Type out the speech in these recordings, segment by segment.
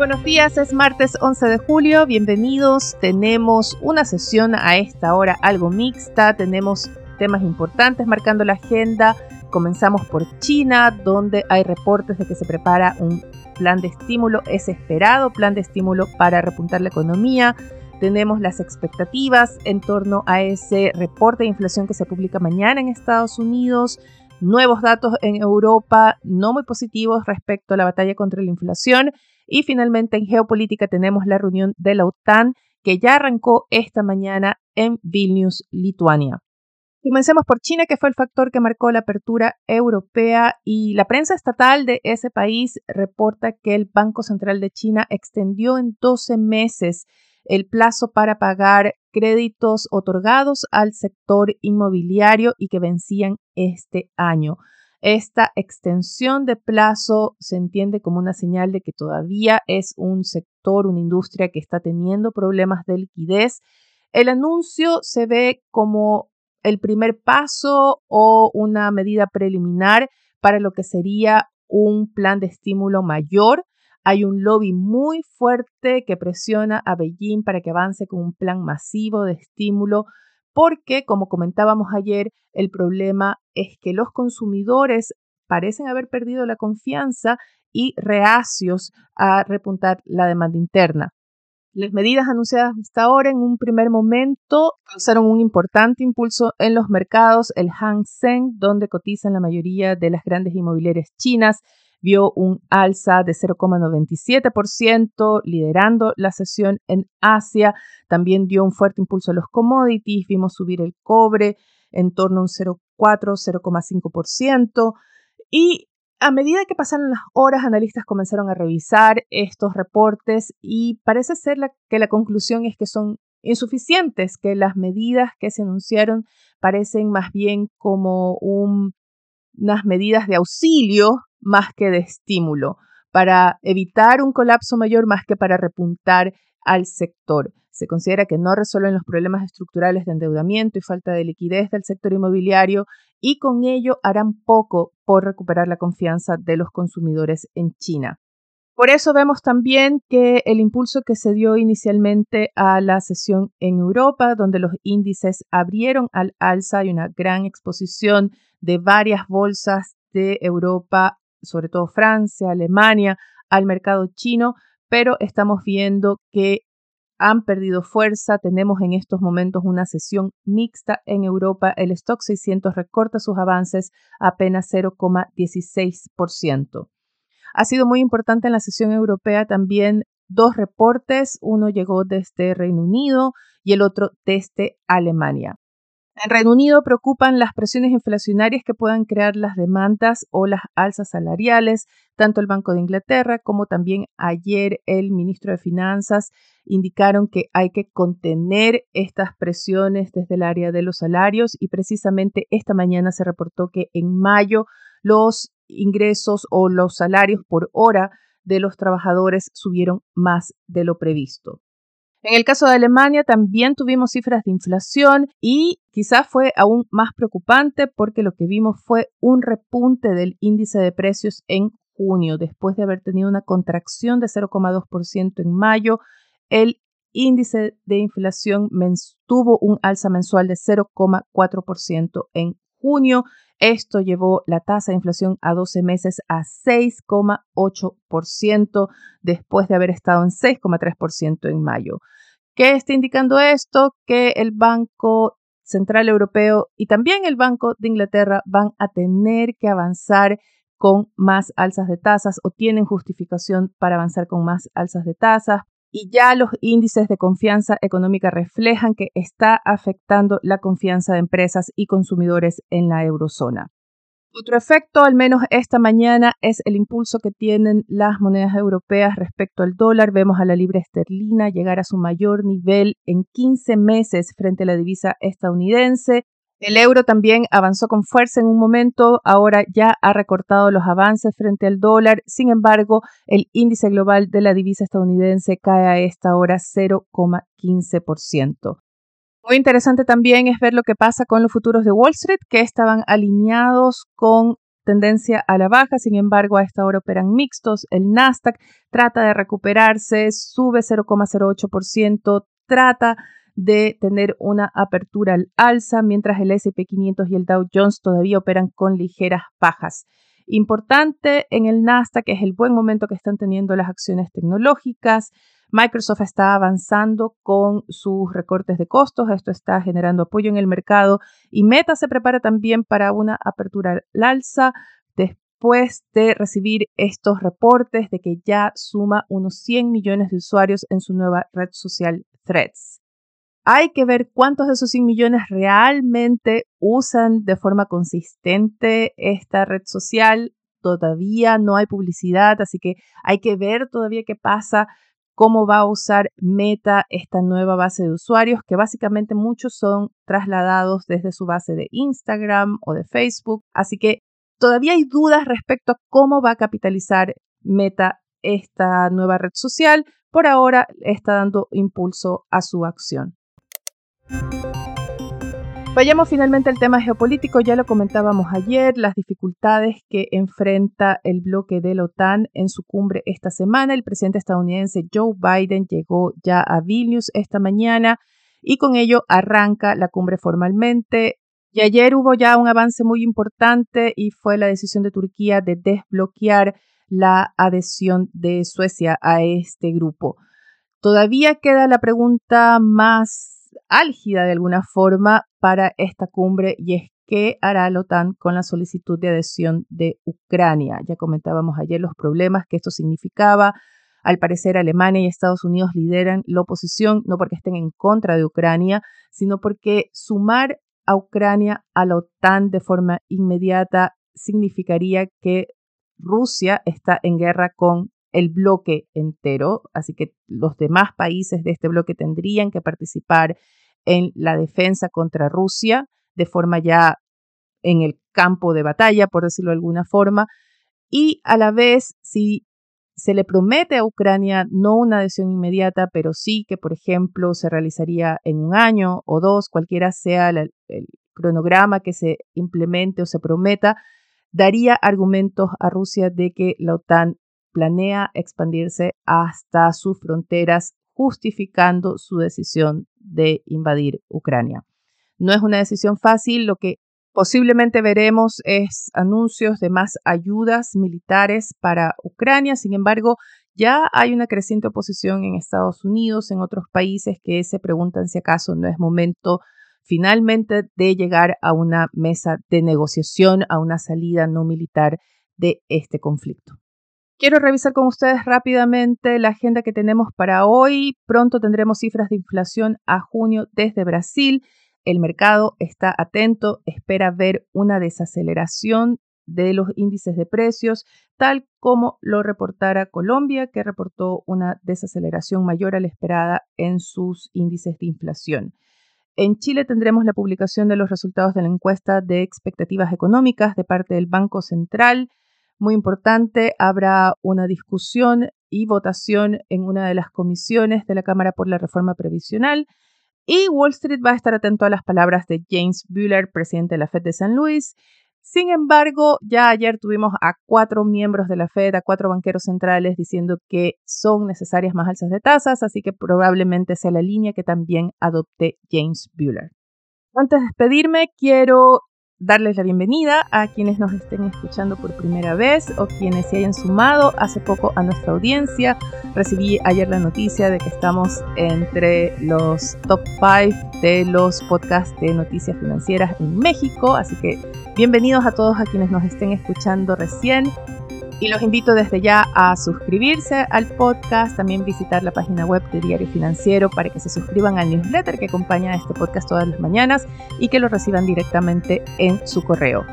buenos días, es martes 11 de julio, bienvenidos. Tenemos una sesión a esta hora algo mixta, tenemos temas importantes marcando la agenda. Comenzamos por China, donde hay reportes de que se prepara un plan de estímulo, es esperado plan de estímulo para repuntar la economía. Tenemos las expectativas en torno a ese reporte de inflación que se publica mañana en Estados Unidos nuevos datos en Europa no muy positivos respecto a la batalla contra la inflación y finalmente en geopolítica tenemos la reunión de la OTAN que ya arrancó esta mañana en Vilnius, Lituania. Comencemos por China, que fue el factor que marcó la apertura europea y la prensa estatal de ese país reporta que el Banco Central de China extendió en 12 meses el plazo para pagar créditos otorgados al sector inmobiliario y que vencían este año. Esta extensión de plazo se entiende como una señal de que todavía es un sector, una industria que está teniendo problemas de liquidez. El anuncio se ve como el primer paso o una medida preliminar para lo que sería un plan de estímulo mayor. Hay un lobby muy fuerte que presiona a Beijing para que avance con un plan masivo de estímulo porque, como comentábamos ayer, el problema es que los consumidores parecen haber perdido la confianza y reacios a repuntar la demanda interna. Las medidas anunciadas hasta ahora en un primer momento causaron un importante impulso en los mercados. El Hang Seng, donde cotizan la mayoría de las grandes inmobiliarias chinas, vio un alza de 0,97%, liderando la sesión en Asia. También dio un fuerte impulso a los commodities, vimos subir el cobre en torno a un 0,4, 0,5%. Y a medida que pasaron las horas, analistas comenzaron a revisar estos reportes y parece ser que la conclusión es que son insuficientes, que las medidas que se anunciaron parecen más bien como unas medidas de auxilio más que de estímulo, para evitar un colapso mayor más que para repuntar al sector. Se considera que no resuelven los problemas estructurales de endeudamiento y falta de liquidez del sector inmobiliario y con ello harán poco por recuperar la confianza de los consumidores en China. Por eso vemos también que el impulso que se dio inicialmente a la sesión en Europa, donde los índices abrieron al alza y una gran exposición de varias bolsas de Europa sobre todo Francia, Alemania, al mercado chino, pero estamos viendo que han perdido fuerza. Tenemos en estos momentos una sesión mixta en Europa. El stock 600 recorta sus avances apenas 0,16%. Ha sido muy importante en la sesión europea también dos reportes. Uno llegó desde Reino Unido y el otro desde Alemania. En Reino Unido preocupan las presiones inflacionarias que puedan crear las demandas o las alzas salariales. Tanto el Banco de Inglaterra como también ayer el ministro de Finanzas indicaron que hay que contener estas presiones desde el área de los salarios y precisamente esta mañana se reportó que en mayo los ingresos o los salarios por hora de los trabajadores subieron más de lo previsto. En el caso de Alemania también tuvimos cifras de inflación y quizás fue aún más preocupante porque lo que vimos fue un repunte del índice de precios en junio, después de haber tenido una contracción de 0,2% en mayo. El índice de inflación tuvo un alza mensual de 0,4% en junio. Esto llevó la tasa de inflación a 12 meses a 6,8% después de haber estado en 6,3% en mayo. ¿Qué está indicando esto? Que el Banco Central Europeo y también el Banco de Inglaterra van a tener que avanzar con más alzas de tasas o tienen justificación para avanzar con más alzas de tasas y ya los índices de confianza económica reflejan que está afectando la confianza de empresas y consumidores en la eurozona. Otro efecto, al menos esta mañana, es el impulso que tienen las monedas europeas respecto al dólar. Vemos a la libra esterlina llegar a su mayor nivel en 15 meses frente a la divisa estadounidense. El euro también avanzó con fuerza en un momento, ahora ya ha recortado los avances frente al dólar. Sin embargo, el índice global de la divisa estadounidense cae a esta hora 0,15%. Muy interesante también es ver lo que pasa con los futuros de Wall Street, que estaban alineados con tendencia a la baja, sin embargo a esta hora operan mixtos. El Nasdaq trata de recuperarse, sube 0,08%, trata de tener una apertura al alza, mientras el SP500 y el Dow Jones todavía operan con ligeras bajas. Importante en el Nasdaq es el buen momento que están teniendo las acciones tecnológicas. Microsoft está avanzando con sus recortes de costos, esto está generando apoyo en el mercado y Meta se prepara también para una apertura al alza después de recibir estos reportes de que ya suma unos 100 millones de usuarios en su nueva red social Threads. Hay que ver cuántos de esos 100 millones realmente usan de forma consistente esta red social. Todavía no hay publicidad, así que hay que ver todavía qué pasa cómo va a usar Meta esta nueva base de usuarios, que básicamente muchos son trasladados desde su base de Instagram o de Facebook. Así que todavía hay dudas respecto a cómo va a capitalizar Meta esta nueva red social. Por ahora está dando impulso a su acción. Vayamos finalmente al tema geopolítico, ya lo comentábamos ayer, las dificultades que enfrenta el bloque de la OTAN en su cumbre esta semana. El presidente estadounidense Joe Biden llegó ya a Vilnius esta mañana y con ello arranca la cumbre formalmente. Y ayer hubo ya un avance muy importante y fue la decisión de Turquía de desbloquear la adhesión de Suecia a este grupo. Todavía queda la pregunta más álgida de alguna forma para esta cumbre y es qué hará la OTAN con la solicitud de adhesión de Ucrania. Ya comentábamos ayer los problemas que esto significaba. Al parecer Alemania y Estados Unidos lideran la oposición no porque estén en contra de Ucrania, sino porque sumar a Ucrania a la OTAN de forma inmediata significaría que Rusia está en guerra con el bloque entero, así que los demás países de este bloque tendrían que participar en la defensa contra Rusia de forma ya en el campo de batalla, por decirlo de alguna forma, y a la vez si se le promete a Ucrania no una adhesión inmediata, pero sí que, por ejemplo, se realizaría en un año o dos, cualquiera sea el cronograma que se implemente o se prometa, daría argumentos a Rusia de que la OTAN planea expandirse hasta sus fronteras, justificando su decisión de invadir Ucrania. No es una decisión fácil, lo que posiblemente veremos es anuncios de más ayudas militares para Ucrania, sin embargo, ya hay una creciente oposición en Estados Unidos, en otros países que se preguntan si acaso no es momento finalmente de llegar a una mesa de negociación, a una salida no militar de este conflicto. Quiero revisar con ustedes rápidamente la agenda que tenemos para hoy. Pronto tendremos cifras de inflación a junio desde Brasil. El mercado está atento, espera ver una desaceleración de los índices de precios, tal como lo reportara Colombia, que reportó una desaceleración mayor a la esperada en sus índices de inflación. En Chile tendremos la publicación de los resultados de la encuesta de expectativas económicas de parte del Banco Central muy importante, habrá una discusión y votación en una de las comisiones de la Cámara por la Reforma Previsional. Y Wall Street va a estar atento a las palabras de James Bueller, presidente de la Fed de San Luis. Sin embargo, ya ayer tuvimos a cuatro miembros de la Fed, a cuatro banqueros centrales, diciendo que son necesarias más alzas de tasas, así que probablemente sea la línea que también adopte James Bueller. Antes de despedirme, quiero darles la bienvenida a quienes nos estén escuchando por primera vez o quienes se hayan sumado hace poco a nuestra audiencia. Recibí ayer la noticia de que estamos entre los top 5 de los podcasts de noticias financieras en México, así que bienvenidos a todos a quienes nos estén escuchando recién. Y los invito desde ya a suscribirse al podcast, también visitar la página web de Diario Financiero para que se suscriban al newsletter que acompaña a este podcast todas las mañanas y que lo reciban directamente en su correo.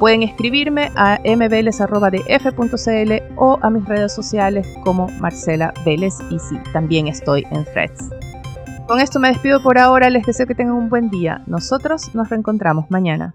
Pueden escribirme a mveles.df.cl o a mis redes sociales como Marcela Vélez y sí, también estoy en Threads. Con esto me despido por ahora, les deseo que tengan un buen día. Nosotros nos reencontramos mañana.